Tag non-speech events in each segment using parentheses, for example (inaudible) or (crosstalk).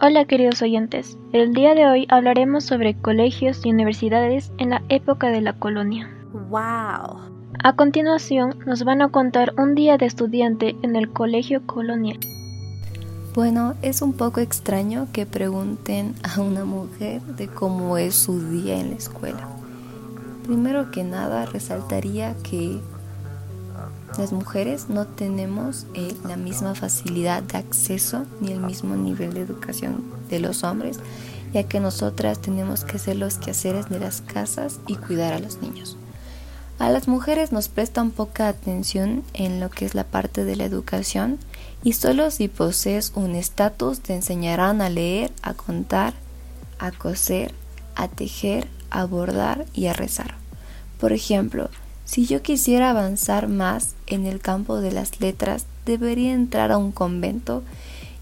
Hola queridos oyentes, el día de hoy hablaremos sobre colegios y universidades en la época de la colonia. ¡Wow! A continuación nos van a contar un día de estudiante en el colegio colonial. Bueno, es un poco extraño que pregunten a una mujer de cómo es su día en la escuela. Primero que nada resaltaría que las mujeres no tenemos eh, la misma facilidad de acceso ni el mismo nivel de educación de los hombres, ya que nosotras tenemos que hacer los quehaceres de las casas y cuidar a los niños. A las mujeres nos prestan poca atención en lo que es la parte de la educación y solo si posees un estatus te enseñarán a leer, a contar, a coser, a tejer, a bordar y a rezar. Por ejemplo, si yo quisiera avanzar más en el campo de las letras, debería entrar a un convento,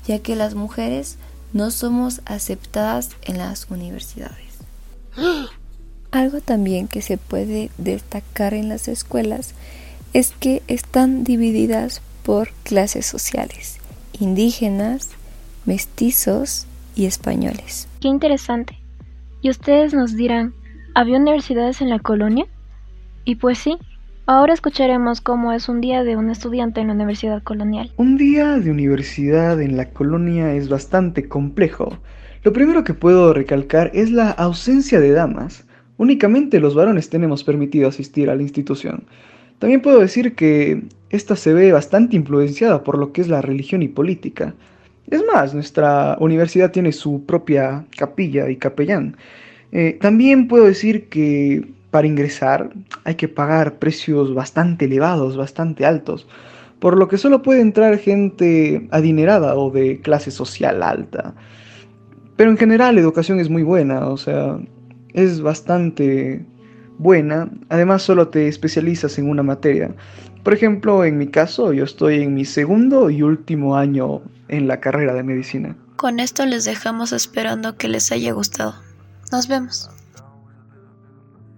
ya que las mujeres no somos aceptadas en las universidades. (gasps) Algo también que se puede destacar en las escuelas es que están divididas por clases sociales, indígenas, mestizos y españoles. Qué interesante. Y ustedes nos dirán, ¿había universidades en la colonia? Y pues sí, ahora escucharemos cómo es un día de un estudiante en la Universidad Colonial. Un día de universidad en la colonia es bastante complejo. Lo primero que puedo recalcar es la ausencia de damas. Únicamente los varones tenemos permitido asistir a la institución. También puedo decir que esta se ve bastante influenciada por lo que es la religión y política. Es más, nuestra universidad tiene su propia capilla y capellán. Eh, también puedo decir que para ingresar hay que pagar precios bastante elevados, bastante altos, por lo que solo puede entrar gente adinerada o de clase social alta. Pero en general la educación es muy buena, o sea, es bastante buena. Además solo te especializas en una materia. Por ejemplo, en mi caso, yo estoy en mi segundo y último año en la carrera de medicina. Con esto les dejamos esperando que les haya gustado. Nos vemos.